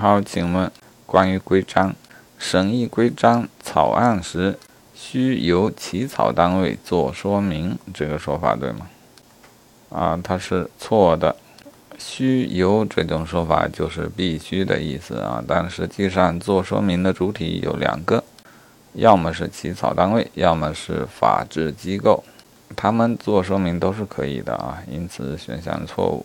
好请问关于规章审议规章草案时需由起草单位做说明这个说法对吗？啊它是错的需由这种说法就是必须的意思啊但实际上做说明的主体有两个要么是起草单位要么是法制机构他们做说明都是可以的啊因此选项错误。